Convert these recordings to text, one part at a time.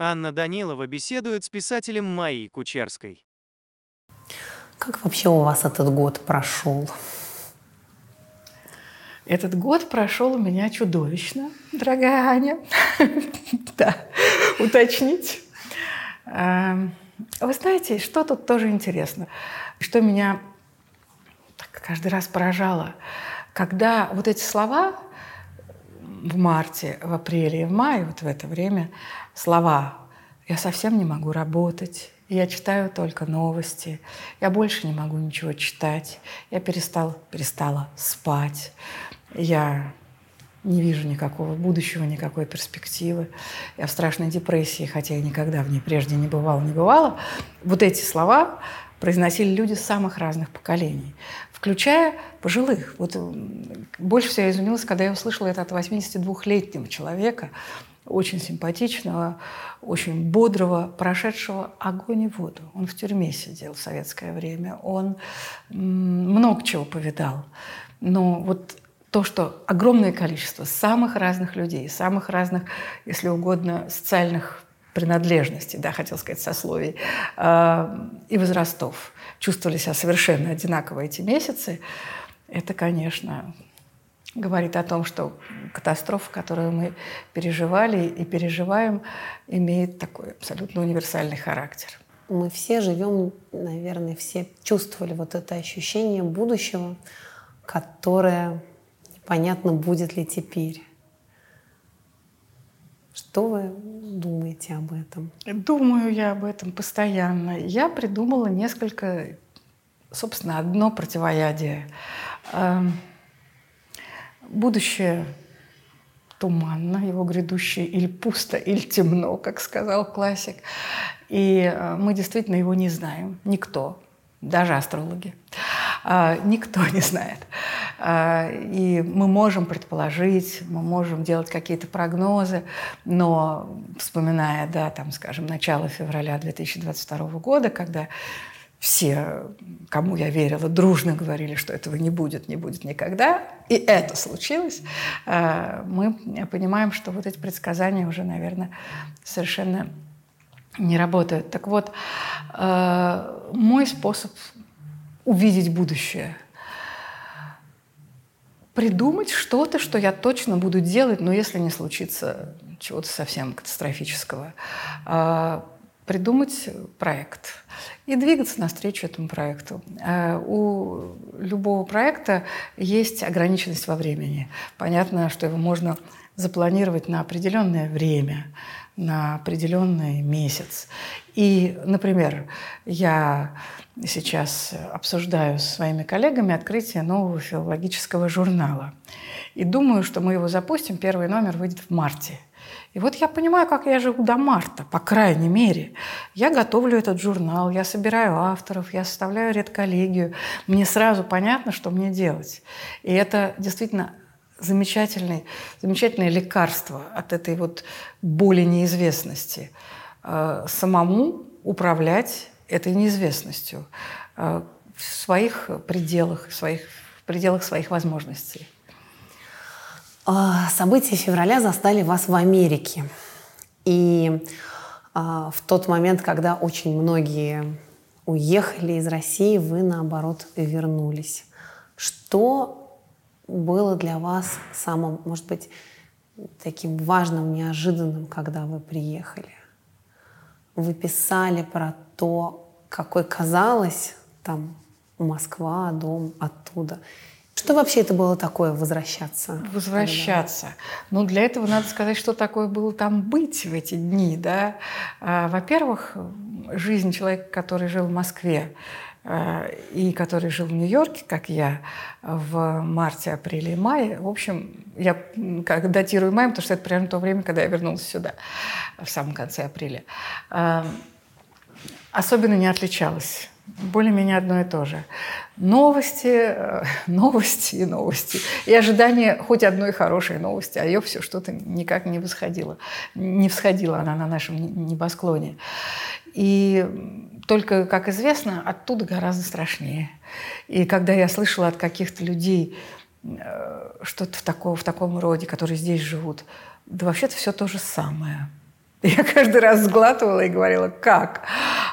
Анна Данилова беседует с писателем Майей Кучерской. Как вообще у вас этот год прошел? Этот год прошел у меня чудовищно, дорогая Аня. Да, уточнить. Эм, вы знаете, что тут тоже интересно, что меня каждый раз поражало, когда вот эти слова в марте, в апреле и в мае, вот в это время, слова «я совсем не могу работать», я читаю только новости. Я больше не могу ничего читать. Я перестал, перестала спать. Я не вижу никакого будущего, никакой перспективы. Я в страшной депрессии, хотя я никогда в ней прежде не бывала, не бывала. Вот эти слова произносили люди самых разных поколений, включая пожилых. Вот больше всего я изумилась, когда я услышала это от 82-летнего человека, очень симпатичного, очень бодрого, прошедшего огонь и воду. Он в тюрьме сидел в советское время, он много чего повидал. Но вот то, что огромное количество самых разных людей, самых разных, если угодно, социальных принадлежностей, да, хотел сказать, сословий э, и возрастов чувствовали себя совершенно одинаково эти месяцы, это, конечно, говорит о том, что катастрофа, которую мы переживали и переживаем, имеет такой абсолютно универсальный характер. Мы все живем, наверное, все чувствовали вот это ощущение будущего, которое непонятно будет ли теперь. Что вы думаете об этом? Думаю я об этом постоянно. Я придумала несколько, собственно, одно противоядие. Эм, будущее туманно, его грядущее или пусто, или темно, как сказал классик. И э, мы действительно его не знаем, никто, даже астрологи. А, никто не знает. А, и мы можем предположить, мы можем делать какие-то прогнозы, но вспоминая, да, там, скажем, начало февраля 2022 года, когда все, кому я верила, дружно говорили, что этого не будет, не будет никогда, и это случилось, а, мы понимаем, что вот эти предсказания уже, наверное, совершенно не работают. Так вот, мой способ увидеть будущее. Придумать что-то, что я точно буду делать, но если не случится чего-то совсем катастрофического. А, придумать проект и двигаться навстречу этому проекту. А, у любого проекта есть ограниченность во времени. Понятно, что его можно запланировать на определенное время, на определенный месяц. И, например, я сейчас обсуждаю с своими коллегами открытие нового филологического журнала. И думаю, что мы его запустим, первый номер выйдет в марте. И вот я понимаю, как я живу до марта, по крайней мере. Я готовлю этот журнал, я собираю авторов, я составляю редколлегию. Мне сразу понятно, что мне делать. И это действительно замечательный, замечательное лекарство от этой вот боли неизвестности. Э, самому управлять этой неизвестностью э, в своих пределах, в, своих, в пределах своих возможностей. А, события февраля застали вас в Америке. И а, в тот момент, когда очень многие уехали из России, вы, наоборот, вернулись. Что было для вас самым, может быть, таким важным, неожиданным, когда вы приехали? Вы писали про то, какой казалось там Москва, дом оттуда. Что вообще это было такое возвращаться? Возвращаться. Ну, для этого надо сказать, что такое было там быть в эти дни. Да? А, во-первых, жизнь человека, который жил в Москве, и который жил в Нью-Йорке, как я, в марте, апреле и мае. В общем, я как датирую маем, потому что это примерно то время, когда я вернулась сюда, в самом конце апреля. А, особенно не отличалась. Более-менее одно и то же. Новости, э, новости и новости. И ожидание хоть одной хорошей новости, а ее все что-то никак не восходило. Не всходила она на нашем небосклоне. И только, как известно, оттуда гораздо страшнее. И когда я слышала от каких-то людей э, что-то в, такого, в таком роде, которые здесь живут, да вообще-то все то же самое – Я каждый раз сглатывала и говорила, как?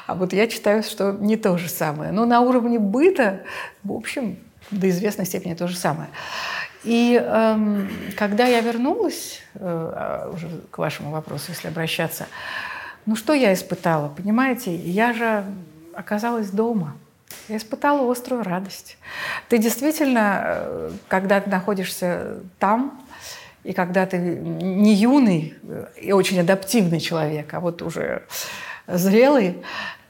А вот я читаю, что не то же самое. Но на уровне быта, в общем, до известной степени то же самое. И эм, когда я вернулась, э, а, уже к вашему вопросу, если обращаться, ну что я испытала? Понимаете, я же оказалась дома. Я испытала острую радость. Ты действительно, э, когда ты находишься там, и когда ты не юный и очень адаптивный человек, а вот уже зрелый,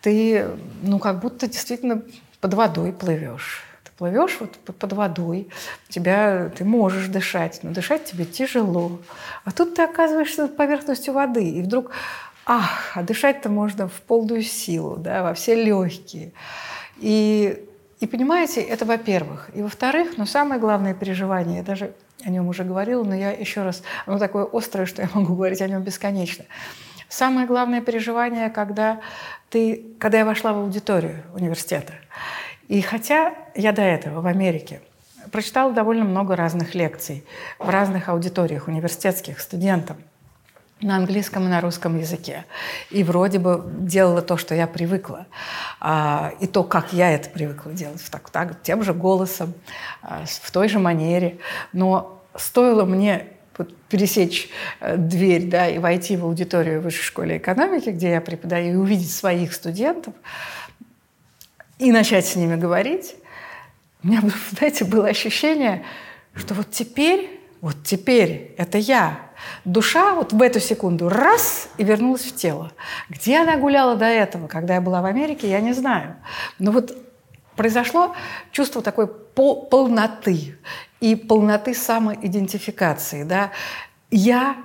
ты, ну, как будто действительно под водой плывешь плывешь вот под водой, тебя, ты можешь дышать, но дышать тебе тяжело. А тут ты оказываешься над поверхностью воды, и вдруг, ах, а дышать-то можно в полную силу, да, во все легкие. И, и понимаете, это во-первых. И во-вторых, но самое главное переживание, я даже о нем уже говорила, но я еще раз, оно такое острое, что я могу говорить о нем бесконечно. Самое главное переживание, когда, ты, когда я вошла в аудиторию университета. И хотя я до этого в Америке прочитала довольно много разных лекций в разных аудиториях университетских студентам на английском и на русском языке. И вроде бы делала то, что я привыкла. А, и то, как я это привыкла делать, так, так, тем же голосом, а, в той же манере. Но стоило мне пересечь э, дверь да, и войти в аудиторию Высшей школы экономики, где я преподаю, и увидеть своих студентов, и начать с ними говорить, у меня, знаете, было ощущение, что вот теперь, вот теперь это я. Душа вот в эту секунду раз и вернулась в тело. Где она гуляла до этого, когда я была в Америке, я не знаю. Но вот произошло чувство такой полноты и полноты самоидентификации. Да? Я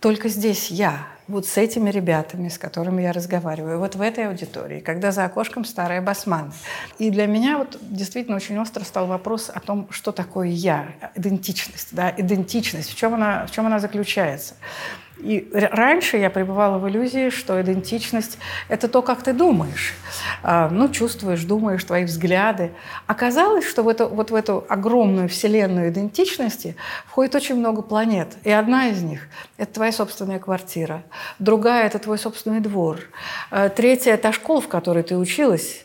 только здесь я вот с этими ребятами, с которыми я разговариваю, вот в этой аудитории, когда за окошком старая басман. И для меня вот действительно очень остро стал вопрос о том, что такое я, идентичность, да, идентичность, в чем она, в чем она заключается. И раньше я пребывала в иллюзии, что идентичность – это то, как ты думаешь. А, ну, чувствуешь, думаешь, твои взгляды. Оказалось, что в эту, вот в эту огромную вселенную идентичности входит очень много планет. И одна из них – это твоя собственная квартира. Другая – это твой собственный двор. А, третья – это школа, в которой ты училась,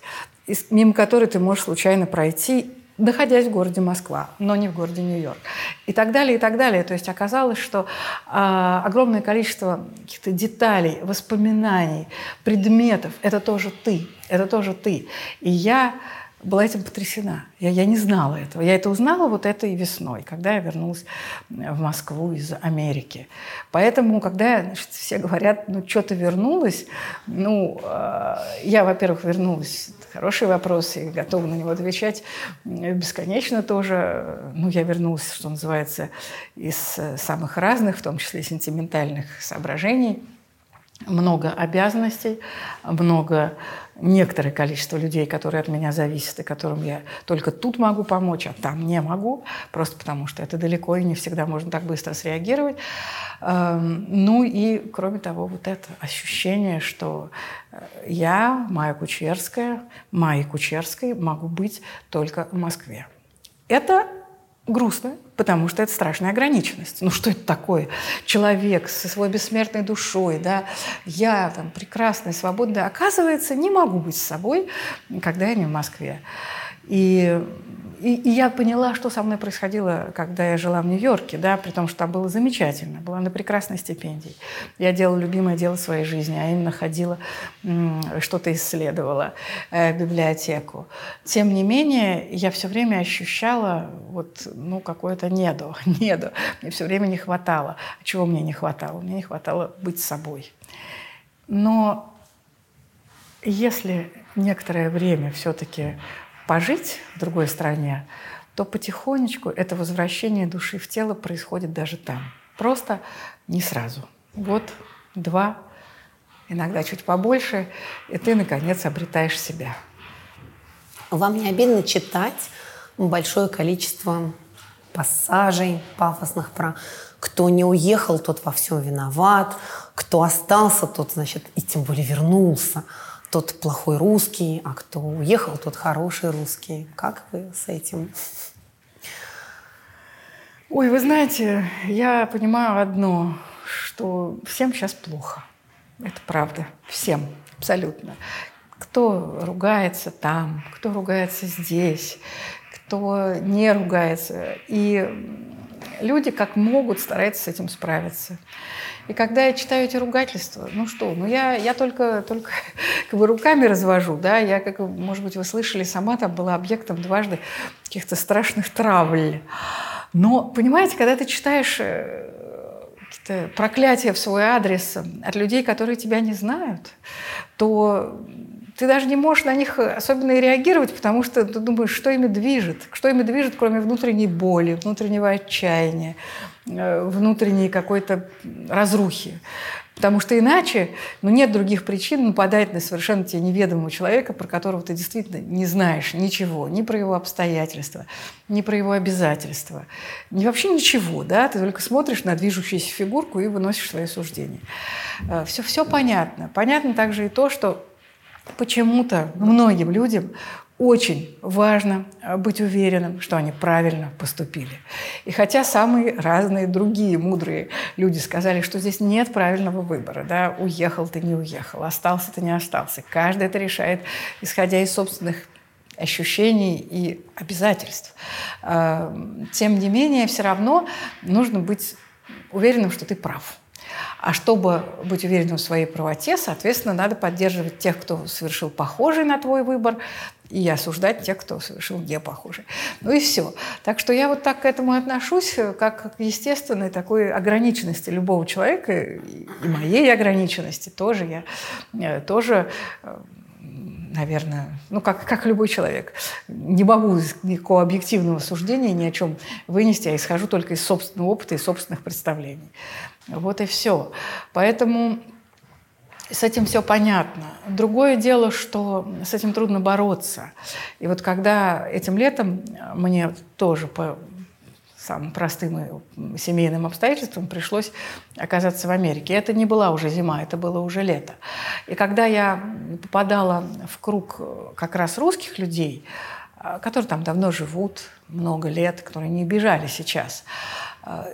мимо которой ты можешь случайно пройти находясь в городе Москва, но не в городе Нью-Йорк. И так далее, и так далее. То есть оказалось, что э, огромное количество каких-то деталей, воспоминаний, предметов – это тоже ты, это тоже ты. И я была этим потрясена. Я, я не знала этого. Я это узнала вот этой весной, когда я вернулась в Москву из Америки. Поэтому, когда значит, все говорят, ну, что ты вернулась, ну, э, я, во-первых, вернулась. Хороший вопрос, и готова на него отвечать бесконечно тоже. Ну, я вернулась, что называется, из самых разных, в том числе сентиментальных соображений – много обязанностей, много некоторое количество людей, которые от меня зависят и которым я только тут могу помочь, а там не могу, просто потому что это далеко и не всегда можно так быстро среагировать. Эм, ну и, кроме того, вот это ощущение, что э, я, Майя Кучерская, Майя Кучерской могу быть только в Москве. Это грустно, потому что это страшная ограниченность. Ну что это такое? Человек со своей бессмертной душой, да, я там прекрасная, свободная, оказывается, не могу быть с собой, когда я не в Москве. И и, и я поняла, что со мной происходило, когда я жила в Нью-Йорке, да, при том, что там было замечательно, была на прекрасной стипендии. Я делала любимое дело своей жизни, а именно ходила, что-то исследовала, э, библиотеку. Тем не менее, я все время ощущала вот, ну, какое-то недо, недо. Мне все время не хватало. А чего мне не хватало? Мне не хватало быть собой. Но если некоторое время все-таки пожить в другой стране, то потихонечку это возвращение души в тело происходит даже там. Просто не сразу. Год, два, иногда чуть побольше, и ты, наконец, обретаешь себя. Вам не обидно читать большое количество пассажей пафосных про кто не уехал, тот во всем виноват, кто остался, тот, значит, и тем более вернулся тот плохой русский, а кто уехал, тот хороший русский. Как вы с этим? Ой, вы знаете, я понимаю одно, что всем сейчас плохо. Это правда. Всем. Абсолютно. Кто ругается там, кто ругается здесь, кто не ругается. И люди как могут стараются с этим справиться. И когда я читаю эти ругательства, ну что, ну я, я только, только как бы руками развожу, да, я, как, может быть, вы слышали, сама там была объектом дважды каких-то страшных травль. Но, понимаете, когда ты читаешь э, какие-то проклятия в свой адрес от людей, которые тебя не знают, то ты даже не можешь на них особенно и реагировать, потому что ты думаешь, что ими движет, что ими движет, кроме внутренней боли, внутреннего отчаяния, внутренней какой-то разрухи. Потому что иначе ну, нет других причин нападать на совершенно тебе неведомого человека, про которого ты действительно не знаешь ничего, ни про его обстоятельства, ни про его обязательства, ни вообще ничего. Да? Ты только смотришь на движущуюся фигурку и выносишь свои суждения. Все, э, все понятно. Понятно также и то, что почему-то многим людям очень важно э, быть уверенным, что они правильно поступили. И хотя самые разные другие мудрые люди сказали, что здесь нет правильного выбора, да, уехал ты, не уехал, остался ты, не остался, каждый это решает, исходя из собственных ощущений и обязательств. Э, тем не менее, все равно нужно быть уверенным, что ты прав. А чтобы быть уверенным в своей правоте, соответственно, надо поддерживать тех, кто совершил похожий на твой выбор, и осуждать тех, кто совершил не похожий. Ну и все. Так что я вот так к этому отношусь, как к естественной такой ограниченности любого человека, и моей ограниченности тоже. Я э, тоже э, наверное, ну, как, как любой человек. Не могу никакого объективного суждения ни о чем вынести, а исхожу только из собственного опыта и собственных представлений. Вот и все. Поэтому с этим все понятно. Другое дело, что с этим трудно бороться. И вот когда этим летом мне тоже по самым простым семейным обстоятельствам пришлось оказаться в Америке. Это не была уже зима, это было уже лето. И когда я попадала в круг как раз русских людей, которые там давно живут, много лет, которые не бежали сейчас,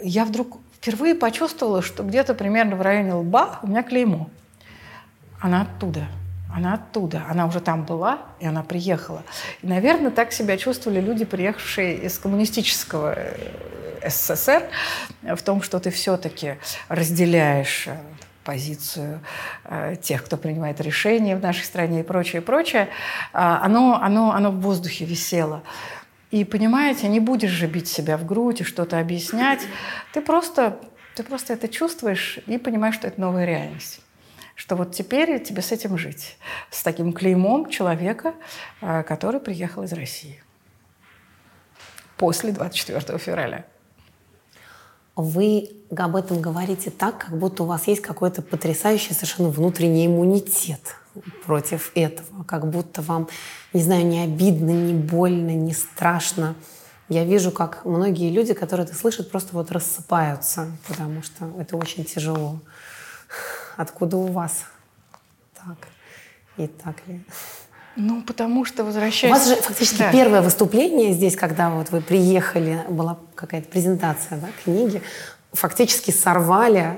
я вдруг впервые почувствовала, что где-то примерно в районе лба у меня клеймо. Она оттуда. Она оттуда. Она уже там была, и она приехала. И, наверное, так себя чувствовали люди, приехавшие из коммунистического э, СССР, в том, что ты все-таки разделяешь э, позицию э, тех, кто принимает решения в нашей стране и прочее, и прочее, а, оно, оно, оно в воздухе висело. И понимаете, не будешь же бить себя в грудь и что-то объяснять. Ты просто, ты просто это чувствуешь и понимаешь, что это новая реальность. Что вот теперь тебе с этим жить. С таким клеймом человека, э, который приехал из России. После 24 февраля. Вы об этом говорите так, как будто у вас есть какой-то потрясающий совершенно внутренний иммунитет против этого, как будто вам, не знаю, не обидно, не больно, не страшно. Я вижу, как многие люди, которые это слышат, просто вот рассыпаются, потому что это очень тяжело. Откуда у вас так? И так ли? Ну, потому что возвращаясь... У вас же фактически да. первое выступление здесь, когда вот вы приехали, была какая-то презентация да, книги, фактически сорвали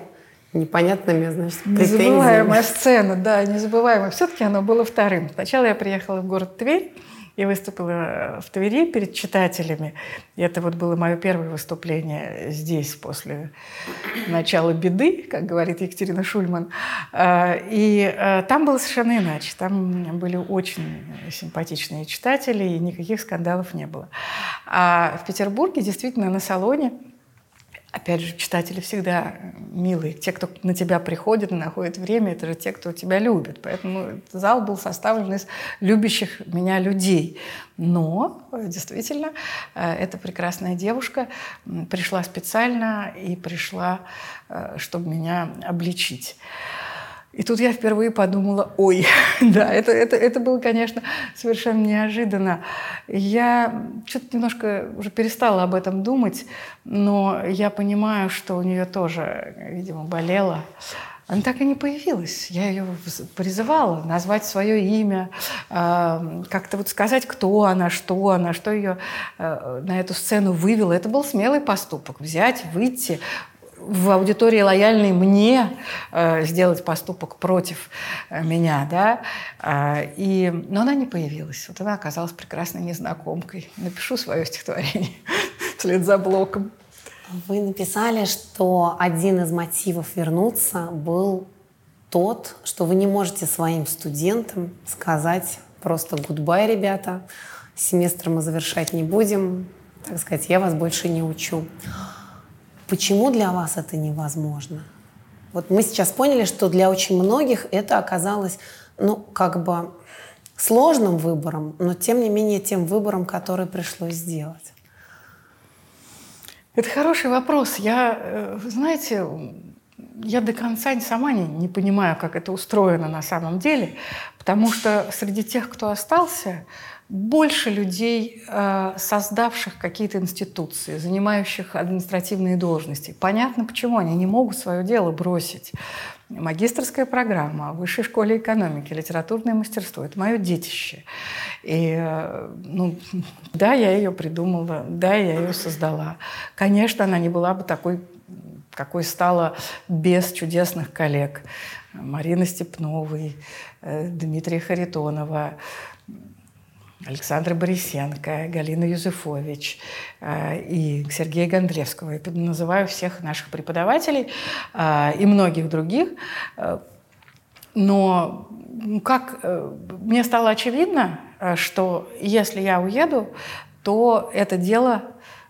непонятными, значит, претензиями. Незабываемая сцена, да, незабываемая. Все-таки оно было вторым. Сначала я приехала в город Тверь, и выступила в Твери перед читателями. И это вот было мое первое выступление здесь после начала беды, как говорит Екатерина Шульман. А, и а, там было совершенно иначе. Там были очень симпатичные читатели, и никаких скандалов не было. А в Петербурге действительно на салоне Опять же, читатели всегда милые. Те, кто на тебя приходит и находит время, это же те, кто тебя любит. Поэтому зал был составлен из любящих меня людей. Но, действительно, э, эта прекрасная девушка пришла специально и пришла, э, чтобы меня обличить. И тут я впервые подумала, ой, да, это, это, это было, конечно, совершенно неожиданно. Я что-то немножко уже перестала об этом думать, но я понимаю, что у нее тоже, видимо, болело. Она так и не появилась. Я ее призывала назвать свое имя, э, как-то вот сказать, кто она, что она, что ее э, на эту сцену вывело. Это был смелый поступок. Взять, выйти, в аудитории лояльной мне э, сделать поступок против э, меня, да, э, и, но она не появилась. Вот она оказалась прекрасной незнакомкой. Напишу свое стихотворение вслед за блоком. Вы написали, что один из мотивов вернуться был тот, что вы не можете своим студентам сказать просто «гудбай, ребята, семестр мы завершать не будем, так сказать, я вас больше не учу». Почему для вас это невозможно? Вот мы сейчас поняли, что для очень многих это оказалось, ну, как бы сложным выбором, но тем не менее тем выбором, который пришлось сделать. Это хороший вопрос. Я, э, знаете, я до конца сама не, не понимаю, как это устроено на самом деле, потому что среди тех, кто остался, больше людей, э, создавших какие-то институции, занимающих административные должности. Понятно, почему они не могут свое дело бросить. Магистрская программа Высшей школе экономики, литературное мастерство – это мое детище. И, э, ну, да, я ее придумала, да, я ее создала. Конечно, она не была бы такой, какой стала без чудесных коллег. Марины Степновой, э, Дмитрия Харитонова, Александра Борисенко, Галина Юзефович э, и Сергея Гондревского. Я называю всех наших преподавателей э, и многих других. Э, но как мне стало очевидно, что если я уеду, то это дело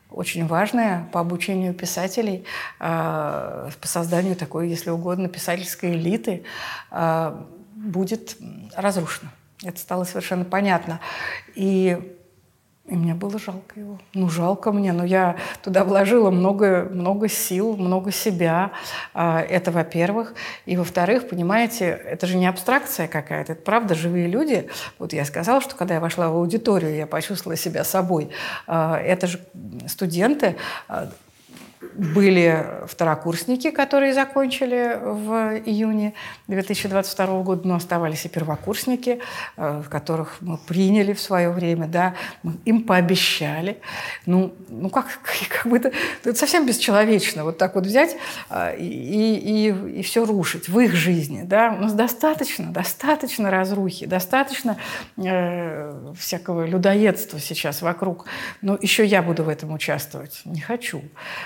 очень важное по обучению писателей, по созданию такой, если угодно, писательской элиты, будет разрушено. Это стало совершенно понятно. И и мне было жалко его. Ну, жалко мне, но я туда вложила много, много сил, много себя. А, это, во-первых. И, во-вторых, понимаете, это же не абстракция какая-то, это правда живые люди. Вот я сказала, что когда я вошла в аудиторию, я почувствовала себя собой. А, это же студенты, а, были второкурсники, которые закончили в июне 2022 года, но оставались и первокурсники, э, которых мы приняли в свое время, да, мы им пообещали. Ну, ну как, как бы это, это совсем бесчеловечно, вот так вот взять э, и, и, и все рушить в их жизни. Да? У нас достаточно, достаточно разрухи, достаточно э, всякого людоедства сейчас вокруг. Но еще я буду в этом участвовать. Не хочу.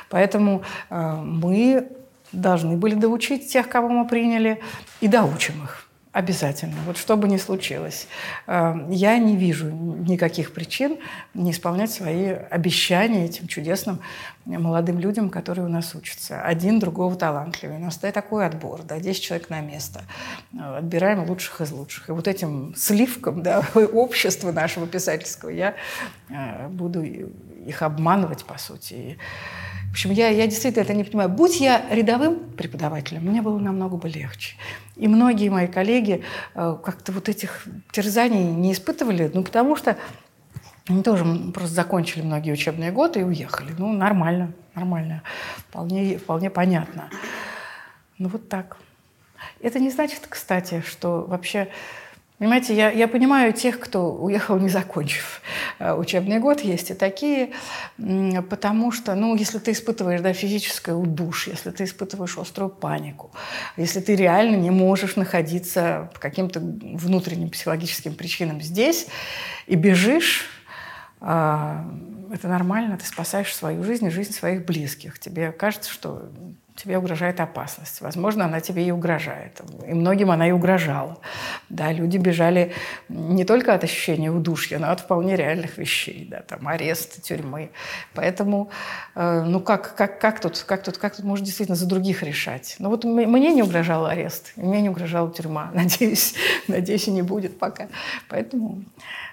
Поэтому Поэтому э, мы должны были доучить тех, кого мы приняли, и доучим их. Обязательно. Вот что бы ни случилось. Э, я не вижу никаких причин не исполнять свои обещания этим чудесным молодым людям, которые у нас учатся. Один другого талантливый. У нас такой отбор, да, 10 человек на место. Э, отбираем лучших из лучших. И вот этим сливком да, общества нашего писательского я буду их обманывать, по сути. В общем, я, я действительно это не понимаю. Будь я рядовым преподавателем, мне было намного бы легче. И многие мои коллеги э, как-то вот этих терзаний не испытывали, ну, потому что они тоже просто закончили многие учебные годы и уехали. Ну, нормально, нормально. Вполне, вполне понятно. Ну, вот так. Это не значит, кстати, что вообще Понимаете, я, я понимаю тех, кто уехал, не закончив э, учебный год, есть и такие, потому что, ну, если ты испытываешь да, физическое удушье, если ты испытываешь острую панику, если ты реально не можешь находиться по каким-то внутренним психологическим причинам здесь и бежишь, это нормально, ты спасаешь свою жизнь и жизнь своих близких. Тебе кажется, что тебе угрожает опасность. Возможно, она тебе и угрожает. И многим она и угрожала. Да, люди бежали не только от ощущения удушья, но от вполне реальных вещей. Да, там арест, тюрьмы. Поэтому, э, ну как, как, как, тут, как, тут, как тут можно действительно за других решать? Ну вот мне не угрожал арест, мне не угрожала тюрьма. Надеюсь, надеюсь, и не будет пока. Поэтому,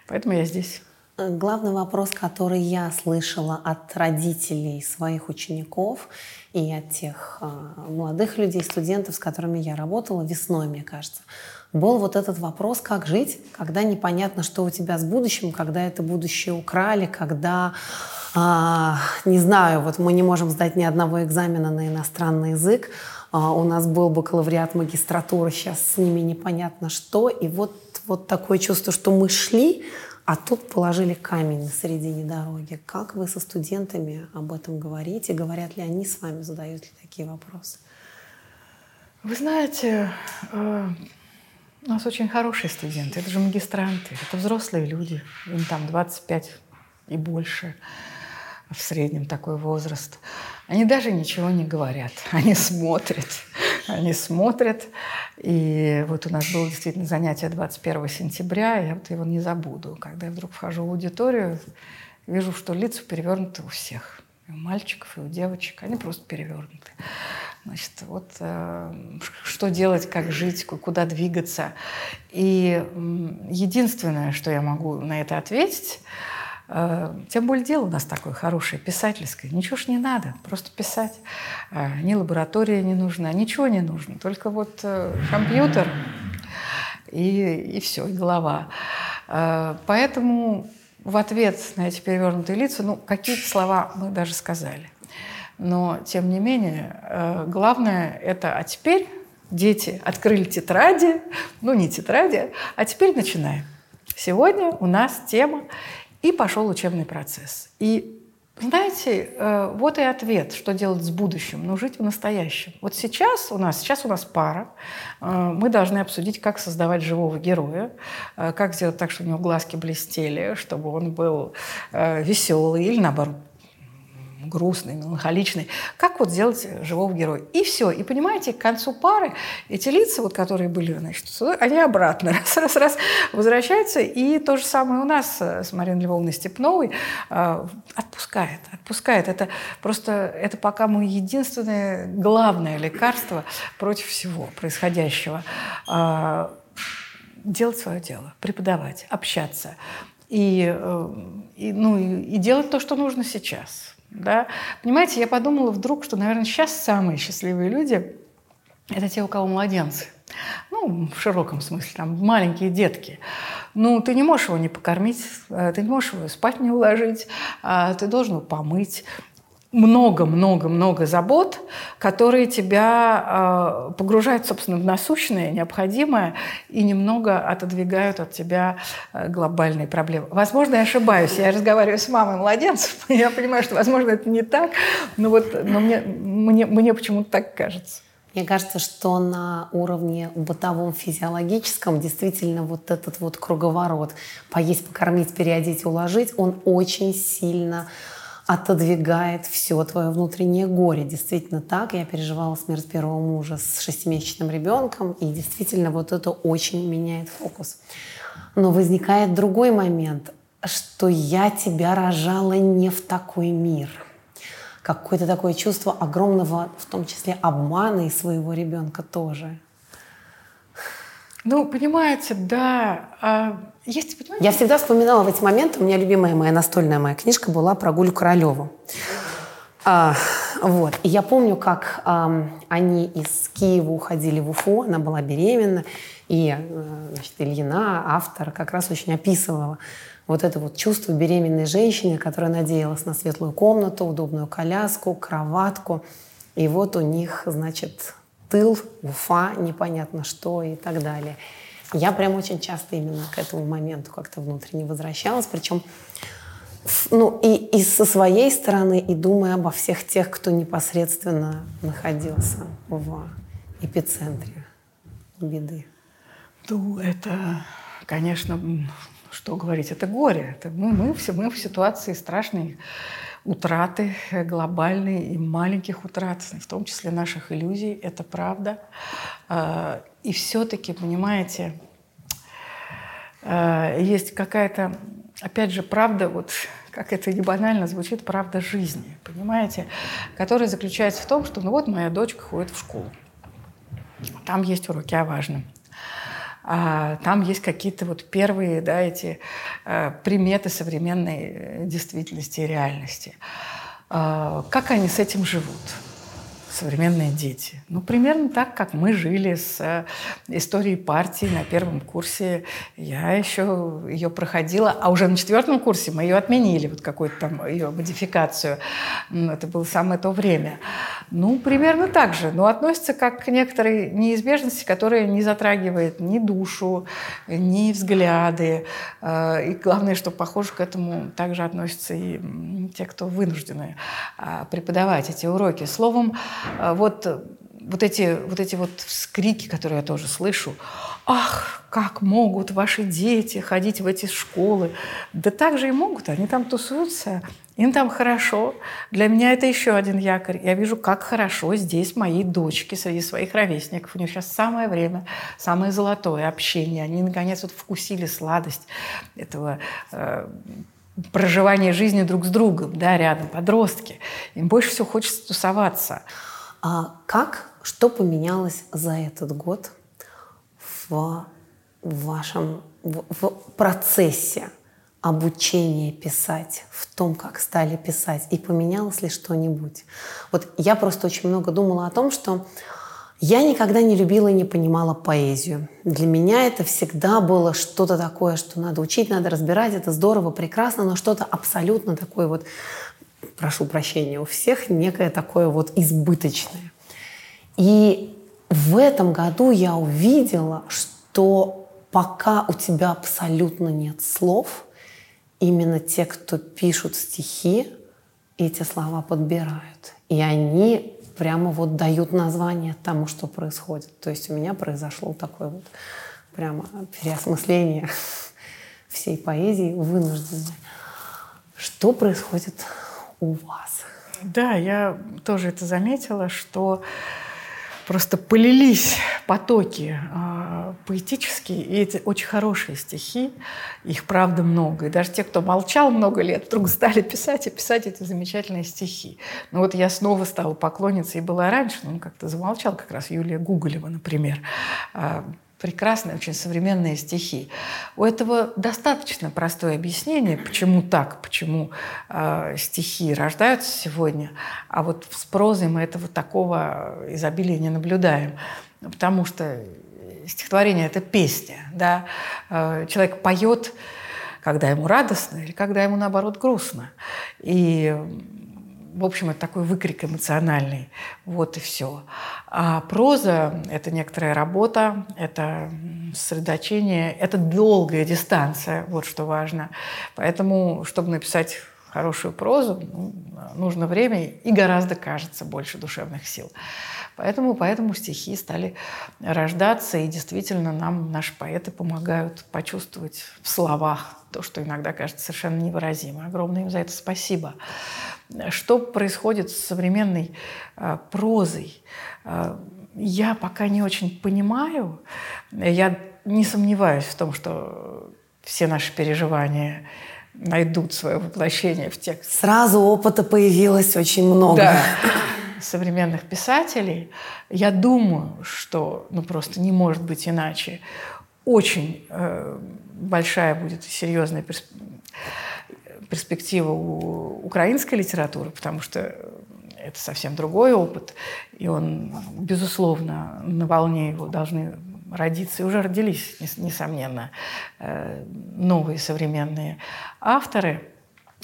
поэтому я здесь. Главный вопрос, который я слышала от родителей своих учеников и от тех э, молодых людей, студентов, с которыми я работала весной, мне кажется, был вот этот вопрос, как жить, когда непонятно, что у тебя с будущим, когда это будущее украли, когда, э, не знаю, вот мы не можем сдать ни одного экзамена на иностранный язык, э, у нас был бакалавриат, магистратура, сейчас с ними непонятно что, и вот, вот такое чувство, что мы шли, А тут положили камень на середине дороги. Как вы со студентами об этом говорите? Говорят ли они с вами, задают ли такие вопросы? Вы знаете, э, у нас очень хорошие студенты. Это же магистранты, это взрослые люди. Им там 25 и больше в среднем такой возраст. Они даже ничего не говорят. Они смотрят. Они смотрят. И вот у нас было действительно занятие 21 сентября. Я вот его не забуду. Когда я вдруг вхожу в аудиторию, вижу, что лица перевернуты у всех. И у мальчиков, и у девочек. Они просто перевернуты. Значит, вот э, что делать, как жить, куда двигаться. И единственное, что я могу на это ответить, тем более дело у нас такое хорошее, писательское. Ничего ж не надо, просто писать. Э, ни лаборатория не нужна, ничего не нужно. Только вот э, компьютер и, и все, и голова. Э, поэтому в ответ на эти перевернутые лица, ну, какие-то слова мы даже сказали. Но, тем не менее, э, главное это «а теперь дети открыли тетради», ну не тетради, а теперь начинаем. Сегодня у нас тема и пошел учебный процесс. И знаете, э, вот и ответ, что делать с будущим, ну жить в настоящем. Вот сейчас у нас, сейчас у нас пара, э, мы должны обсудить, как создавать живого героя, как сделать так, чтобы у него глазки блестели, чтобы он был веселый или наоборот грустный, меланхоличный. Как вот сделать живого героя? И все. И понимаете, к концу пары эти лица, вот, которые были, значит, они обратно раз-раз-раз возвращаются. И то же самое у нас с Мариной Львовной Степновой э, отпускает. Отпускает. Это просто, это пока мое единственное, главное лекарство против всего происходящего. Э, делать свое дело, преподавать, общаться и, э, и, ну, и делать то, что нужно сейчас. Да? Понимаете, я подумала вдруг, что, наверное, сейчас самые счастливые люди – это те, у кого младенцы. Ну, в широком смысле, там, маленькие детки. Ну, ты не можешь его не покормить, э, ты не можешь его спать не уложить, а ты должен его помыть, много-много-много забот, которые тебя э, погружают, собственно, в насущное, необходимое и немного отодвигают от тебя э, глобальные проблемы. Возможно, я ошибаюсь. Я разговариваю с мамой младенцев, я понимаю, что, возможно, это не так, но, вот, но мне, мне, мне почему-то так кажется. Мне кажется, что на уровне бытовом физиологическом действительно вот этот вот круговорот поесть, покормить, переодеть, уложить, он очень сильно отодвигает все твое внутреннее горе. Действительно так. Я переживала смерть первого мужа с шестимесячным ребенком, и действительно вот это очень меняет фокус. Но возникает другой момент, что я тебя рожала не в такой мир. Какое-то такое чувство огромного, в том числе обмана и своего ребенка тоже. Ну, понимаете, да. Понимаете? Я всегда вспоминала в эти моменты, у меня любимая моя настольная моя книжка была про Гулю Королеву. А, вот. И я помню, как а, они из Киева уходили в Уфу, она была беременна, и э, значит, Ильина, автор, как раз очень описывала вот это вот чувство беременной женщины, которая надеялась на светлую комнату, удобную коляску, кроватку. И вот у них, значит, тыл, Уфа, непонятно что и так далее. Я прям очень часто именно к этому моменту как-то внутренне возвращалась, причем ну, и, и со своей стороны, и думая обо всех тех, кто непосредственно находился в эпицентре беды. Ну, это, конечно, что говорить, это горе. Это мы, мы, все, мы в ситуации страшной утраты э, глобальные и маленьких утрат, в том числе наших иллюзий, это правда. А, и все-таки, понимаете, а, есть какая-то, опять же, правда, вот как это не банально звучит, правда жизни, понимаете, которая заключается в том, что ну вот моя дочка ходит в школу, там есть уроки о важном. А там есть какие-то вот первые, да, эти э, приметы современной э, действительности и реальности. Э, как они с этим живут? Современные дети? Ну, примерно так, как мы жили с э, историей партии на первом курсе. Я еще ее проходила, а уже на четвертом курсе мы ее отменили, вот какую-то там ее модификацию. Это было самое то время. Ну, примерно так же. Но относится как к некоторой неизбежности, которая не затрагивает ни душу, ни взгляды. Э, и главное, что, похоже, к этому также относятся и те, кто вынуждены а, преподавать эти уроки. Словом, вот вот эти, вот эти вот вскрики, которые я тоже слышу, ах, как могут ваши дети ходить в эти школы. Да так же и могут, они там тусуются, им там хорошо. Для меня это еще один якорь. Я вижу, как хорошо здесь моей дочке среди своих ровесников. У них сейчас самое время, самое золотое общение. Они, наконец, вот вкусили сладость этого э, проживания жизни друг с другом, да, рядом, подростки. Им больше всего хочется тусоваться. А как что поменялось за этот год в вашем в, в процессе обучения писать, в том, как стали писать, и поменялось ли что-нибудь? Вот я просто очень много думала о том, что я никогда не любила и не понимала поэзию. Для меня это всегда было что-то такое, что надо учить, надо разбирать, это здорово, прекрасно, но что-то абсолютно такое вот, прошу прощения, у всех некое такое вот избыточное. И в этом году я увидела, что пока у тебя абсолютно нет слов, именно те, кто пишут стихи, эти слова подбирают. И они прямо вот дают название тому, что происходит. То есть у меня произошло такое вот прямо переосмысление всей поэзии вынужденное. Что происходит у вас? Да, я тоже это заметила, что просто полились потоки э, поэтические, и эти очень хорошие стихи, их правда много. И даже те, кто молчал много лет, вдруг стали писать и писать эти замечательные стихи. Ну вот я снова стала поклонницей, и была раньше, ну как-то замолчал как раз Юлия Гуголева, например. Э, прекрасные, очень современные стихи. У этого достаточно простое объяснение, почему так, почему э, стихи рождаются сегодня, а вот с прозой мы этого такого изобилия не наблюдаем. Потому что стихотворение – это песня. Да? Э, человек поет, когда ему радостно или когда ему, наоборот, грустно. И в общем, это такой выкрик эмоциональный. Вот и все. А проза – это некоторая работа, это сосредоточение, это долгая дистанция, вот что важно. Поэтому, чтобы написать хорошую прозу, ну, нужно время и гораздо, кажется, больше душевных сил. Поэтому, поэтому стихи стали рождаться, и действительно нам наши поэты помогают почувствовать в словах то, что иногда кажется совершенно невыразимо. Огромное им за это спасибо. Что происходит с современной э, прозой? Э, я пока не очень понимаю. Я не сомневаюсь в том, что все наши переживания найдут свое воплощение в текст. Сразу опыта появилось очень много. Да. современных писателей. Я думаю, что ну, просто не может быть иначе. Очень э, большая будет серьезная перспектива перспектива у украинской литературы, потому что это совсем другой опыт, и он, безусловно, на волне его должны родиться, и уже родились, несомненно, э, новые современные авторы.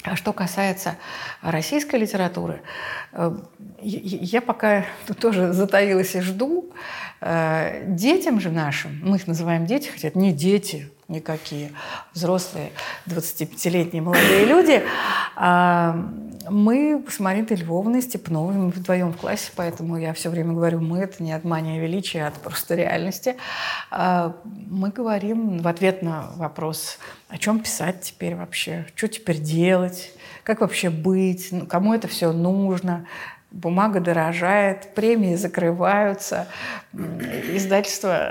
А что касается российской литературы, э, я пока тоже затаилась и жду. Э, детям же нашим, мы их называем дети, хотя это не дети, никакие взрослые 25-летние молодые люди. Мы с Мариной Львовной Степновой, мы вдвоем в классе, поэтому я все время говорю «мы» — это не от мании величия, а от просто реальности. А, мы говорим в ответ на вопрос, о чем писать теперь вообще, что теперь делать, как вообще быть, ну, кому это все нужно, бумага дорожает, премии закрываются, издательство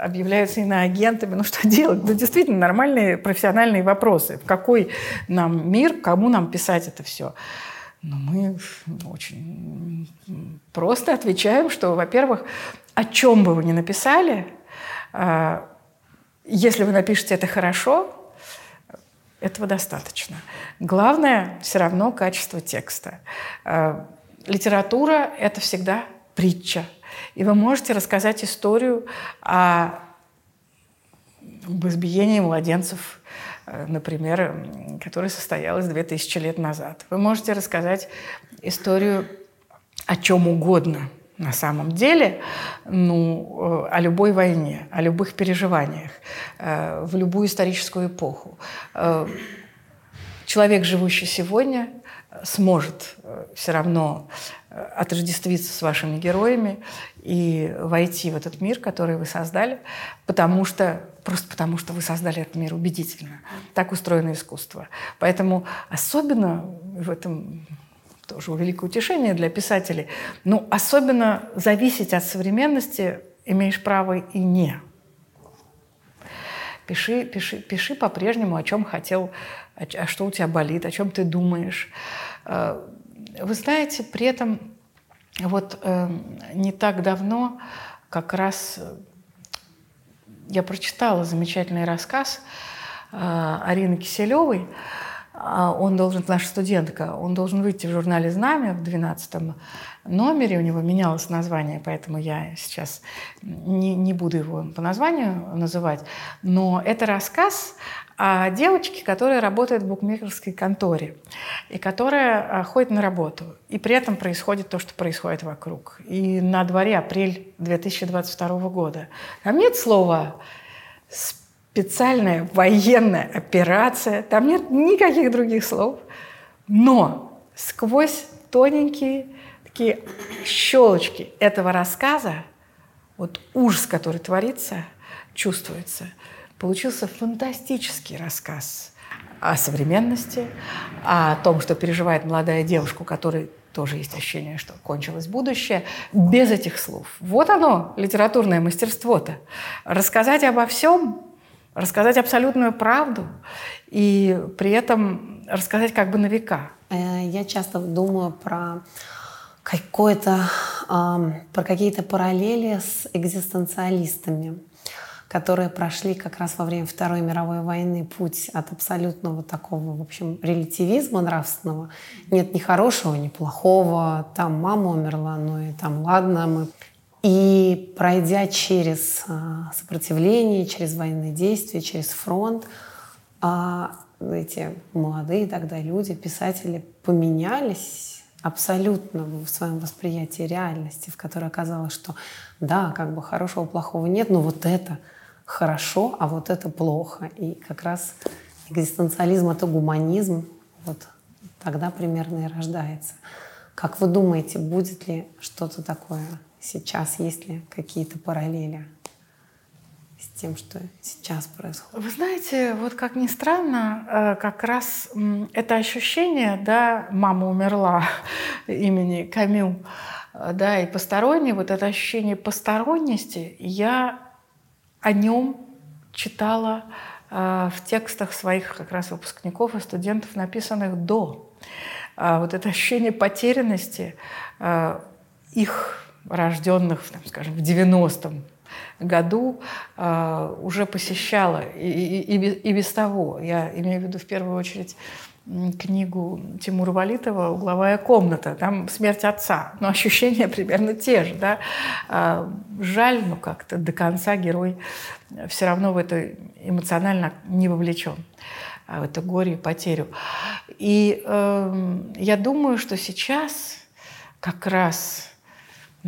объявляются иноагентами. Ну что делать? Ну действительно нормальные профессиональные вопросы. В какой нам мир, кому нам писать это все? Но мы очень просто отвечаем, что, во-первых, о чем бы вы ни написали, а, если вы напишете это хорошо, этого достаточно. Главное все равно качество текста. Литература – это всегда притча. И вы можете рассказать историю о избиении младенцев, э, например, которая состоялась 2000 лет назад. Вы можете рассказать историю о чем угодно на самом деле, ну, э, о любой войне, о любых переживаниях, э, в любую историческую эпоху. Человек, живущий сегодня, сможет все равно отождествиться с вашими героями и войти в этот мир, который вы создали, потому что просто потому что вы создали этот мир убедительно. Так устроено искусство. Поэтому особенно в этом тоже великое утешение для писателей, ну, особенно зависеть от современности имеешь право и не. Пиши, пиши, пиши по-прежнему, о чем хотел, о, что у тебя болит, о чем ты думаешь. Э, вы знаете, при этом вот э, не так давно как раз э, я прочитала замечательный рассказ Арины Киселевой. А, он должен, наша студентка, он должен выйти в журнале «Знамя» в 12 номере. У него менялось название, поэтому я сейчас не, не буду его по названию называть. Но это рассказ о девочке, которая работает в букмекерской конторе и которая а, ходит на работу. И при этом происходит то, что происходит вокруг. И на дворе апрель 2022 года. Там нет слова специальная военная операция, там нет никаких других слов. Но сквозь тоненькие такие щелочки этого рассказа, вот ужас, который творится, чувствуется – Получился фантастический рассказ о современности, о том, что переживает молодая девушка, у которой тоже есть ощущение, что кончилось будущее, без этих слов. Вот оно, литературное мастерство-то. Рассказать обо всем, рассказать абсолютную правду и при этом рассказать как бы на века. Э, я часто думаю про какое-то, про какие-то параллели с экзистенциалистами которые прошли как раз во время Второй мировой войны путь от абсолютного такого, в общем, релятивизма нравственного. Нет ни хорошего, ни плохого. Там мама умерла, ну и там ладно, мы и пройдя через а, сопротивление, через военные действия, через фронт, а, эти молодые тогда люди, писатели поменялись абсолютно в своем восприятии реальности, в которой оказалось, что да, как бы хорошего, плохого нет, но вот это — хорошо, а вот это плохо. И как раз экзистенциализм — это гуманизм. Вот тогда примерно и рождается. Как вы думаете, будет ли что-то такое сейчас? Есть ли какие-то параллели с тем, что сейчас происходит? Вы знаете, вот как ни странно, э, как раз это ощущение, да, мама умерла имени Камю, э, да, и посторонний, вот это ощущение посторонности я о нем читала э, в текстах своих как раз выпускников и студентов, написанных до. Вот это ощущение потерянности их рожденных, там, скажем, в 90-м году э, уже посещала и, и, и, и без того. Я имею в виду в первую очередь книгу Тимура Валитова «Угловая комната». Там смерть отца, но ощущения примерно те же. Да? А, жаль, но как-то до конца герой все равно в это эмоционально не вовлечен а, в это горе и потерю. И э, я думаю, что сейчас как раз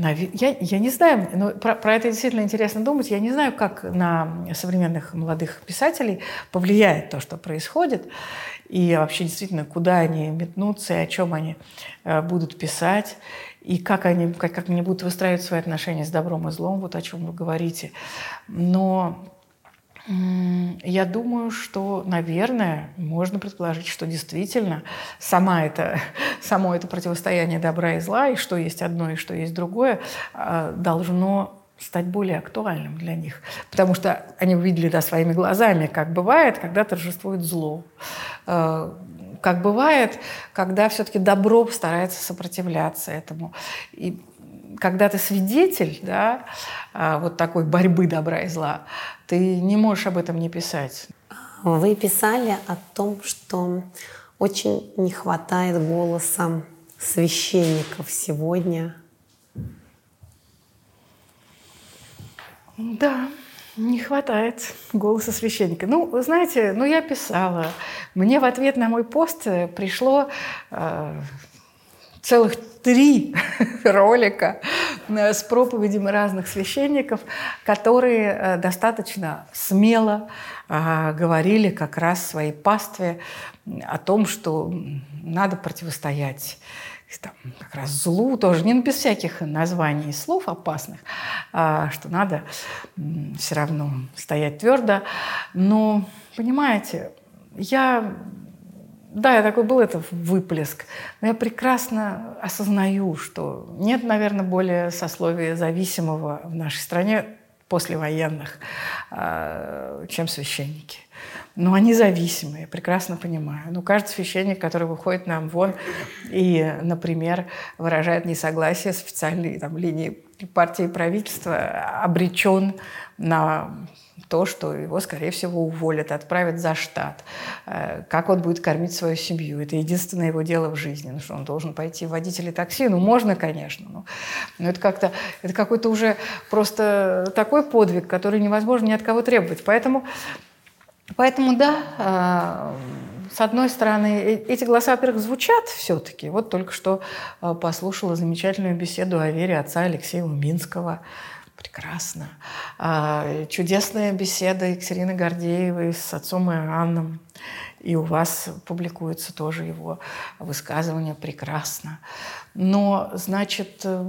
я, я не знаю, но про, про это действительно интересно думать. Я не знаю, как на современных молодых писателей повлияет то, что происходит и вообще действительно, куда они метнутся, и о чем они э, будут писать, и как они, как, как они будут выстраивать свои отношения с добром и злом, вот о чем вы говорите. Но я думаю, что, наверное, можно предположить, что действительно сама это, само это противостояние добра и зла, и что есть одно, и что есть другое, э, должно стать более актуальным для них. Потому что они увидели да, своими глазами, как бывает, когда торжествует зло. Э, как бывает, когда все-таки добро старается сопротивляться этому. И когда ты свидетель да, э, вот такой борьбы добра и зла, ты не можешь об этом не писать. Вы писали о том, что очень не хватает голоса священников сегодня Да, не хватает голоса священника. Ну, вы знаете, ну я писала. Мне в ответ на мой пост пришло э, целых три ролика э, с проповедями разных священников, которые э, достаточно смело э, говорили как раз своей пастве о том, что надо противостоять там, как раз злу тоже, не без всяких названий и слов опасных, а, что надо все равно стоять твердо. Но, понимаете, я да, я такой был, это выплеск. Но я прекрасно осознаю, что нет, наверное, более сословия зависимого в нашей стране послевоенных, а, чем священники. Но они зависимые, прекрасно понимаю. Ну, каждый священник, который выходит нам вон и, например, выражает несогласие с официальной там, линией партии и правительства, обречен на то, что его, скорее всего, уволят, отправят за штат. Э, как он будет кормить свою семью? Это единственное его дело в жизни. Ну что, он должен пойти в водителя такси? Ну, можно, конечно. Но, но это как-то, это какой-то уже просто такой подвиг, который невозможно ни от кого требовать. Поэтому, поэтому да, э, с одной стороны, э, эти голоса, во-первых, звучат все-таки. Вот только что послушала замечательную беседу о вере отца Алексея Уминского – Прекрасно. А, чудесная беседа Екатерины Гордеевой с отцом Иоанном. И у вас публикуется тоже его высказывание прекрасно. Но, значит, э,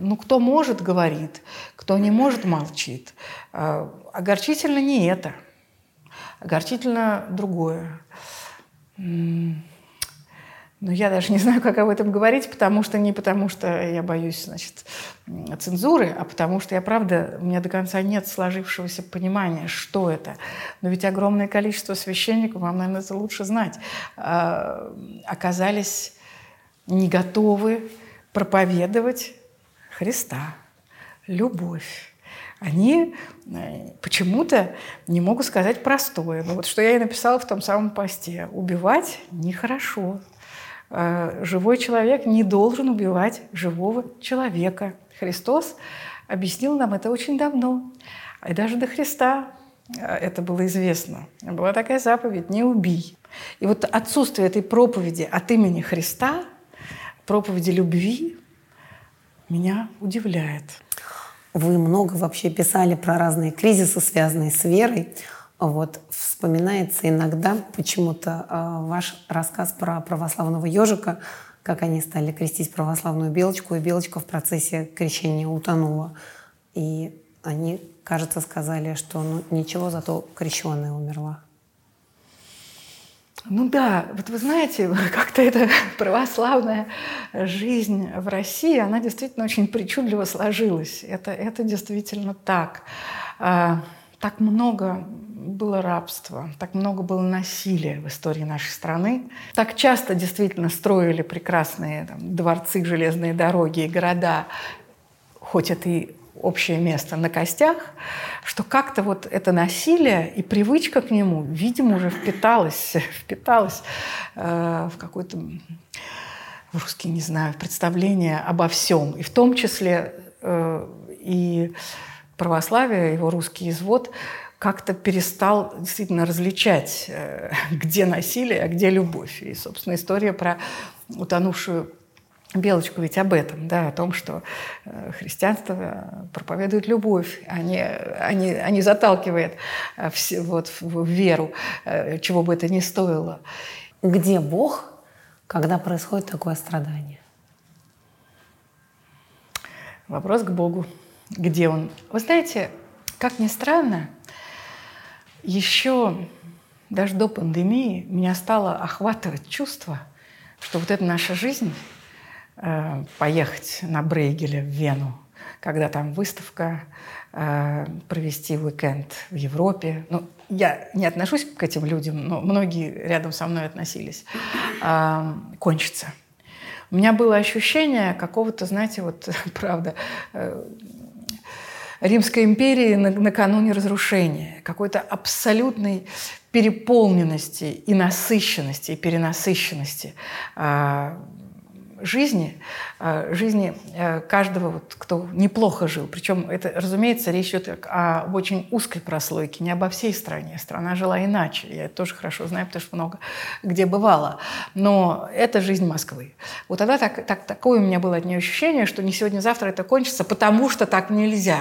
ну кто может, говорит, кто не может, молчит. Огорчительно не это. Огорчительно другое. Но я даже не знаю, как об этом говорить, потому что не потому, что я боюсь, значит, цензуры, а потому что я, правда, у меня до конца нет сложившегося понимания, что это. Но ведь огромное количество священников, вам, наверное, это лучше знать, а, оказались не готовы проповедовать Христа, любовь. Они э, почему-то не могут сказать простое. Ну вот что я и написала в том самом посте. Убивать нехорошо. Э, живой человек не должен убивать живого человека. Христос объяснил нам это очень давно. И даже до Христа э, это было известно. Была такая заповедь «не убий». И вот отсутствие этой проповеди от имени Христа, проповеди любви, меня удивляет. Вы много вообще писали про разные кризисы, связанные с верой. Вот вспоминается иногда почему-то э, ваш рассказ про православного ежика, как они стали крестить православную белочку, и белочка в процессе крещения утонула. И они, кажется, сказали, что ну, ничего, зато крещенная умерла. Ну да, вот вы знаете, как-то эта православная жизнь в России, она действительно очень причудливо сложилась. Это, это действительно так. А, так много было рабства, так много было насилия в истории нашей страны. Так часто действительно строили прекрасные там, дворцы, железные дороги и города, хоть это и общее место на костях, что как-то вот это насилие и привычка к нему, видимо, уже впиталась, впиталась э, в какой-то в русский, не знаю, представление обо всем, и в том числе э, и православие, его русский извод как-то перестал действительно различать, э, где насилие, а где любовь. И, собственно, история про утонувшую Белочку ведь об этом, да, о том, что э, христианство проповедует любовь, а не, а не, а не заталкивает э, в, вот, в веру, чего бы это ни стоило. Где Бог, когда происходит такое страдание? Вопрос к Богу. Где Он? Вы знаете, как ни странно, еще даже до пандемии меня стало охватывать чувство, что вот эта наша жизнь, э, поехать на Брейгеле в Вену, когда там выставка, э, провести уикенд в Европе. Ну, я не отношусь к этим людям, но многие рядом со мной относились. Э, кончится. У меня было ощущение какого-то, знаете, вот правда, э, Римской империи накануне разрушения, какой-то абсолютной переполненности и насыщенности, и перенасыщенности. Жизни, э, жизни э, каждого, вот, кто неплохо жил. Причем это, разумеется, речь идет об очень узкой прослойке, не обо всей стране. Страна жила иначе. Я это тоже хорошо знаю, потому что много где бывала. Но это жизнь Москвы. Вот тогда так, так, такое у меня было от нее ощущение, что не сегодня-завтра это кончится, потому что так нельзя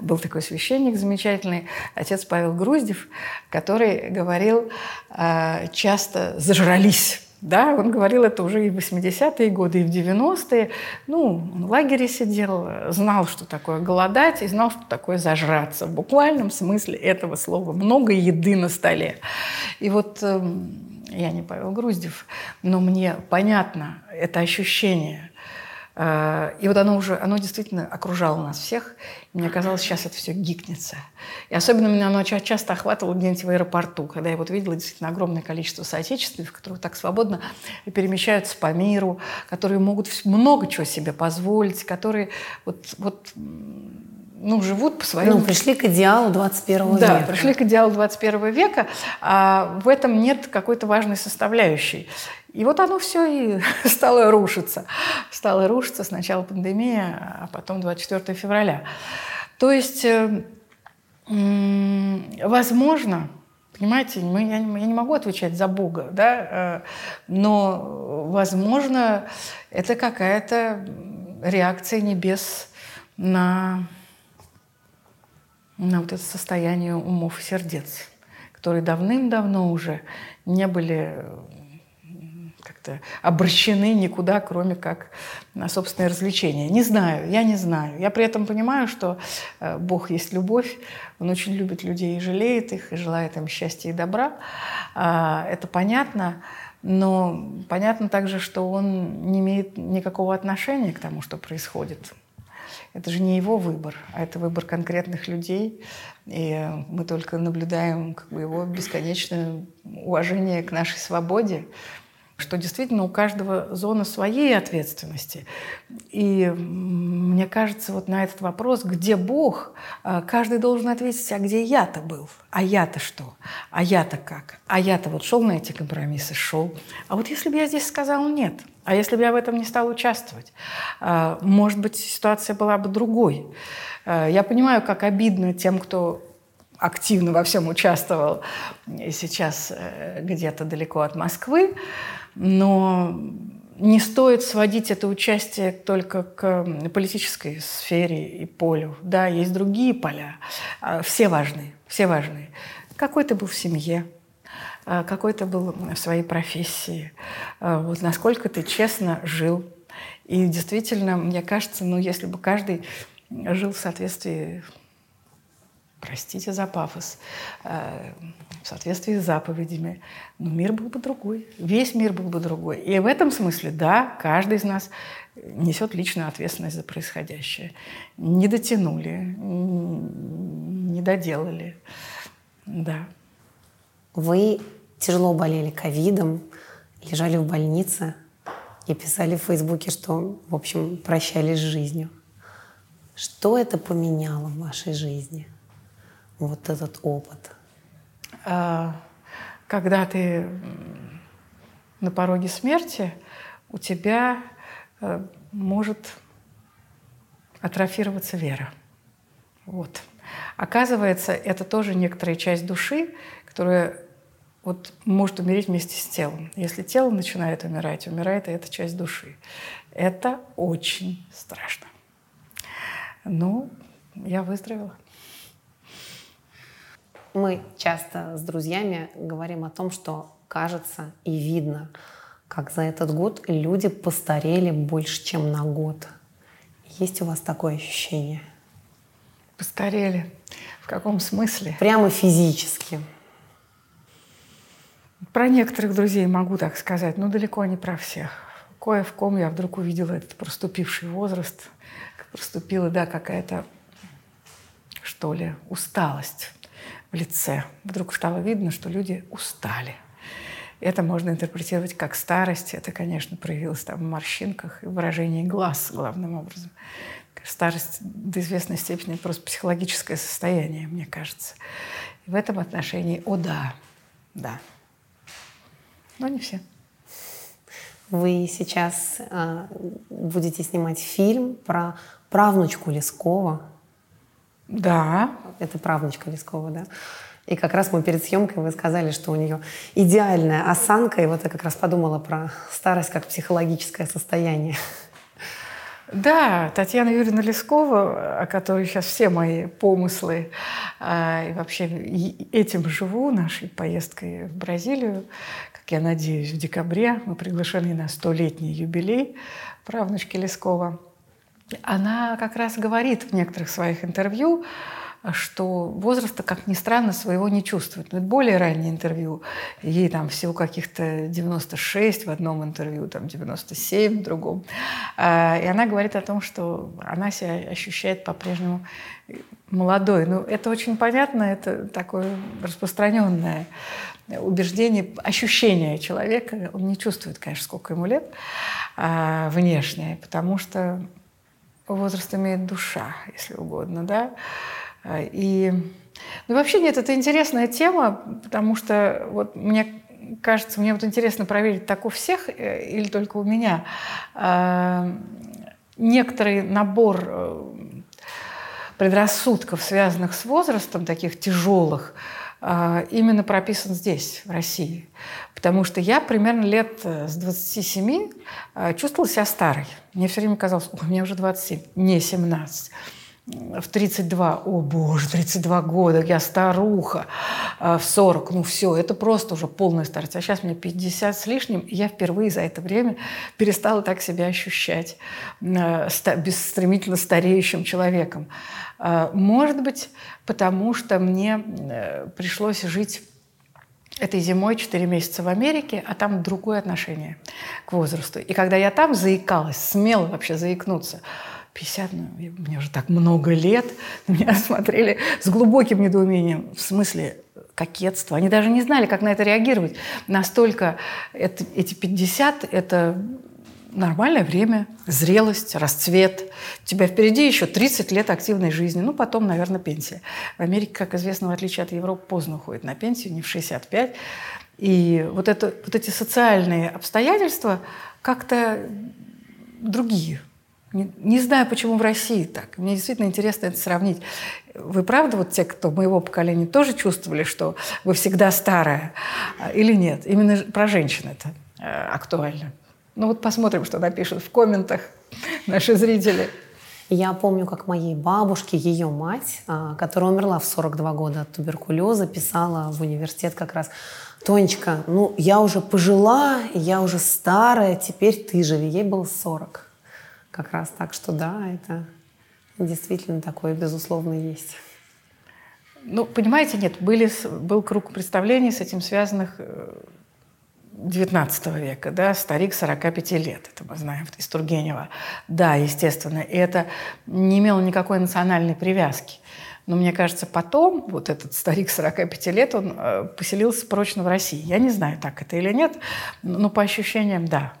был такой священник замечательный, отец Павел Груздев, который говорил э, часто «зажрались». Да, он говорил это уже и в 80-е годы, и в 90-е. Ну, он в лагере сидел, знал, что такое голодать, и знал, что такое зажраться. В буквальном смысле этого слова. Много еды на столе. И вот э, я не Павел Груздев, но мне понятно это ощущение и вот оно уже, оно действительно окружало нас всех. И мне казалось, сейчас это все гикнется. И особенно меня оно часто охватывало где-нибудь в аэропорту, когда я вот видела действительно огромное количество соотечественников, которые так свободно перемещаются по миру, которые могут много чего себе позволить, которые вот, вот ну, живут по своему... Ну, пришли к идеалу 21 да, века. Да, пришли к идеалу 21 века, а в этом нет какой-то важной составляющей. И вот оно все и стало рушиться. Стало рушиться сначала пандемия, а потом 24 февраля. То есть, э, возможно, понимаете, мы, я, я не могу отвечать за Бога, да, э, но, возможно, это какая-то реакция небес на, на вот это состояние умов и сердец, которые давным-давно уже не были как-то обращены никуда, кроме как на собственное развлечение. Не знаю, я не знаю. Я при этом понимаю, что э, Бог есть любовь, Он очень любит людей и жалеет их, и желает им счастья и добра. А, это понятно. Но понятно также, что он не имеет никакого отношения к тому, что происходит. Это же не его выбор, а это выбор конкретных людей. И мы только наблюдаем как бы, его бесконечное уважение к нашей свободе, что действительно у каждого зона своей ответственности. И мне кажется, вот на этот вопрос, где Бог, а, каждый должен ответить, а где я-то был? А я-то что? А я-то как? А я-то вот шел на эти компромиссы, шел. А вот если бы я здесь сказал нет, а если бы я в этом не стал участвовать, а, может быть, ситуация была бы другой. А, я понимаю, как обидно тем, кто активно во всем участвовал и сейчас э, где-то далеко от Москвы, но не стоит сводить это участие только к политической сфере и полю. Да, есть другие поля. А, все важны, все важны. Какой ты был в семье, а, какой ты был в своей профессии, а, вот насколько ты честно жил. И действительно, мне кажется, ну, если бы каждый жил в соответствии простите за пафос, э, в соответствии с заповедями, но мир был бы другой, весь мир был бы другой. И в этом смысле, да, каждый из нас несет личную ответственность за происходящее. Не дотянули, не доделали, да. Вы тяжело болели ковидом, лежали в больнице и писали в Фейсбуке, что, в общем, прощались с жизнью. Что это поменяло в вашей жизни? Вот этот опыт? А, когда ты на пороге смерти, у тебя э, может атрофироваться вера. Вот. Оказывается, это тоже некоторая часть души, которая вот может умереть вместе с телом. Если тело начинает умирать, умирает и эта часть души. Это очень страшно. Ну, я выздоровела. Мы часто с друзьями говорим о том, что кажется и видно, как за этот год люди постарели больше, чем на год. Есть у вас такое ощущение? Постарели. В каком смысле? Прямо физически. Про некоторых друзей могу так сказать, но далеко не про всех. Кое в ком я вдруг увидела этот проступивший возраст, проступила, да, какая-то, что ли, усталость в лице. Вдруг стало видно, что люди устали. Это можно интерпретировать как старость. Это, конечно, проявилось там в морщинках и выражении глаз главным образом. Старость до известной степени просто психологическое состояние, мне кажется. И в этом отношении, о да, да. Но не все. Вы сейчас э, будете снимать фильм про правнучку Лескова. Да. Это правнучка Лескова, да? И как раз мы перед съемкой вы сказали, что у нее идеальная осанка, и вот я как раз подумала про старость как психологическое состояние. Да, Татьяна Юрьевна Лескова, о которой сейчас все мои помыслы, а, и вообще этим живу, нашей поездкой в Бразилию, как я надеюсь, в декабре мы приглашены на столетний юбилей правнучки Лескова. Она как раз говорит в некоторых своих интервью, что возраста, как ни странно, своего не чувствует. Это более раннее интервью. Ей там всего каких-то 96 в одном интервью, там 97 в другом. А, и она говорит о том, что она себя ощущает по-прежнему молодой. Ну, это очень понятно, это такое распространенное убеждение, ощущение человека. Он не чувствует, конечно, сколько ему лет а, внешне, потому что возраст имеет душа, если угодно, да. И ну, вообще нет, это интересная тема, потому что вот мне кажется, мне вот интересно проверить, так у всех э, или только у меня, а, некоторый набор э, предрассудков, связанных с возрастом, таких тяжелых, именно прописан здесь, в России. Потому что я примерно лет э, с 27 чувствовала себя старой. Мне все время казалось, у меня уже 27, не 17 в 32, о боже, 32 года, я старуха, а в 40, ну все, это просто уже полная старость. А сейчас мне 50 с лишним, и я впервые за это время перестала так себя ощущать э, стремительно стареющим человеком. А, может быть, потому что мне э, пришлось жить этой зимой 4 месяца в Америке, а там другое отношение к возрасту. И когда я там заикалась, смело вообще заикнуться – 50, ну, мне уже так много лет, меня смотрели с глубоким недоумением. В смысле, кокетство. Они даже не знали, как на это реагировать. Настолько это, эти 50 – это нормальное время, зрелость, расцвет. У тебя впереди еще 30 лет активной жизни, ну, потом, наверное, пенсия. В Америке, как известно, в отличие от Европы, поздно уходит на пенсию, не в 65. И вот, это, вот эти социальные обстоятельства как-то другие – не, не знаю, почему в России так. Мне действительно интересно это сравнить. Вы правда, вот те, кто моего поколения, тоже чувствовали, что вы всегда старая а, или нет? Именно про женщин это э, актуально. Ну вот посмотрим, что напишут в комментах наши зрители. Я помню, как моей бабушке, ее мать, а, которая умерла в 42 года от туберкулеза, писала в университет как раз «Тонечка, ну я уже пожила, я уже старая, теперь ты живи». Ей было 40 как раз так, что да, это действительно такое, безусловно, есть. Ну, понимаете, нет, были, был круг представлений с этим связанных XIX э, века, да, старик 45 лет, это мы знаем из Тургенева. Да, естественно, и это не имело никакой национальной привязки. Но мне кажется, потом вот этот старик 45 лет, он э, поселился прочно в России. Я не знаю, так это или нет, но по ощущениям, да.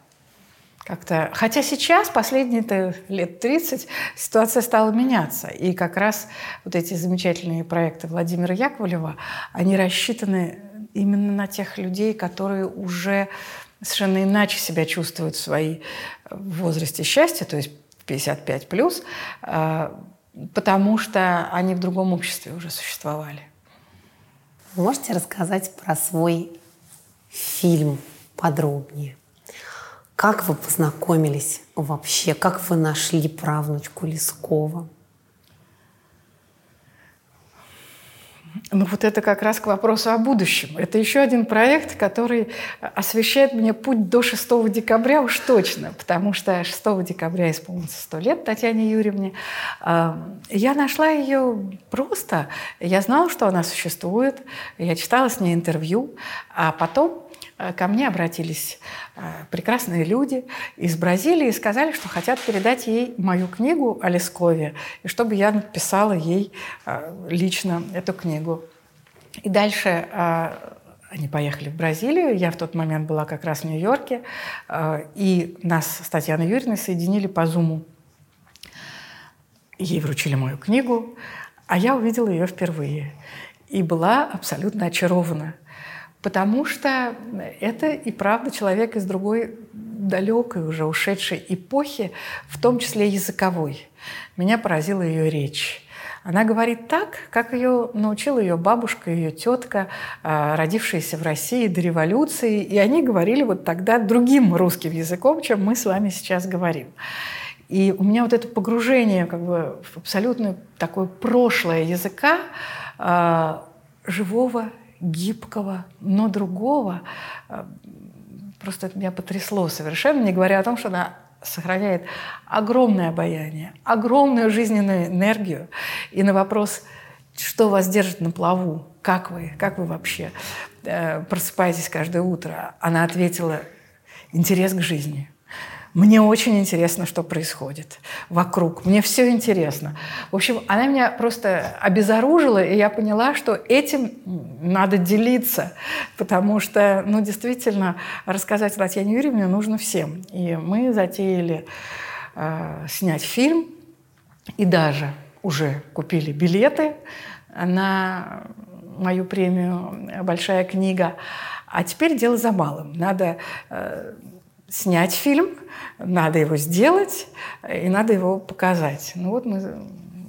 Как-то, хотя сейчас, последние лет 30, ситуация стала меняться. И как раз вот эти замечательные проекты Владимира Яковлева, они рассчитаны именно на тех людей, которые уже совершенно иначе себя чувствуют в своей в возрасте счастья, то есть 55 плюс, а, потому что они в другом обществе уже существовали. можете рассказать про свой фильм подробнее? Как вы познакомились вообще? Как вы нашли правнучку Лескова? Ну вот это как раз к вопросу о будущем. Это еще один проект, который освещает мне путь до 6 декабря уж точно, потому что 6 декабря исполнится 100 лет Татьяне Юрьевне. А, я нашла ее просто. Я знала, что она существует. Я читала с ней интервью. А потом ко мне обратились э, прекрасные люди из Бразилии и сказали, что хотят передать ей мою книгу о Лескове, и чтобы я написала ей э, лично эту книгу. И дальше они поехали в Бразилию, я в тот момент была как раз в Нью-Йорке, и нас с Татьяной Юрьевной соединили по Зуму. Ей вручили мою книгу, а я увидела ее впервые и была абсолютно очарована – Потому что это и правда человек из другой далекой, уже ушедшей эпохи, в том числе языковой. Меня поразила ее речь. Она говорит так, как ее научила ее бабушка, ее тетка, а, родившиеся в России до революции. И они говорили вот тогда другим русским языком, чем мы с вами сейчас говорим. И у меня вот это погружение как бы, в абсолютно такое прошлое языка, э, живого, гибкого, но другого, э, просто это меня потрясло совершенно, не говоря о том, что она сохраняет огромное обаяние, огромную жизненную энергию. И на вопрос, что вас держит на плаву, как вы, как вы вообще э, просыпаетесь каждое утро, она ответила, интерес к жизни – мне очень интересно, что происходит вокруг. Мне все интересно. В общем, она меня просто обезоружила, и я поняла, что этим надо делиться, потому что, ну, действительно, рассказать Татьяне Юрьевне нужно всем. И мы затеяли э, снять фильм, и даже уже купили билеты на мою премию «Большая книга». А теперь дело за малым. Надо э, снять фильм, надо его сделать и надо его показать. Ну вот мы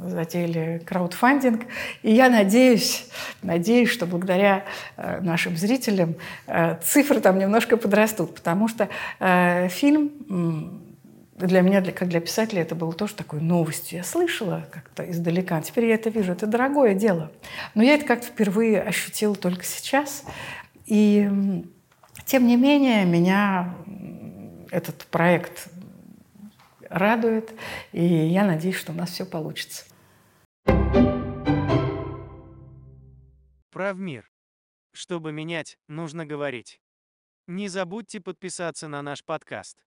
затеяли краудфандинг, и я надеюсь, надеюсь, что благодаря э, нашим зрителям э, цифры там немножко подрастут, потому что э, фильм для меня, как для писателя, это было тоже такой новостью. Я слышала как-то издалека, а теперь я это вижу. Это дорогое дело. Но я это как-то впервые ощутила только сейчас. И тем не менее, меня этот проект радует, и я надеюсь, что у нас все получится. Правмир. Чтобы менять, нужно говорить. Не забудьте подписаться на наш подкаст.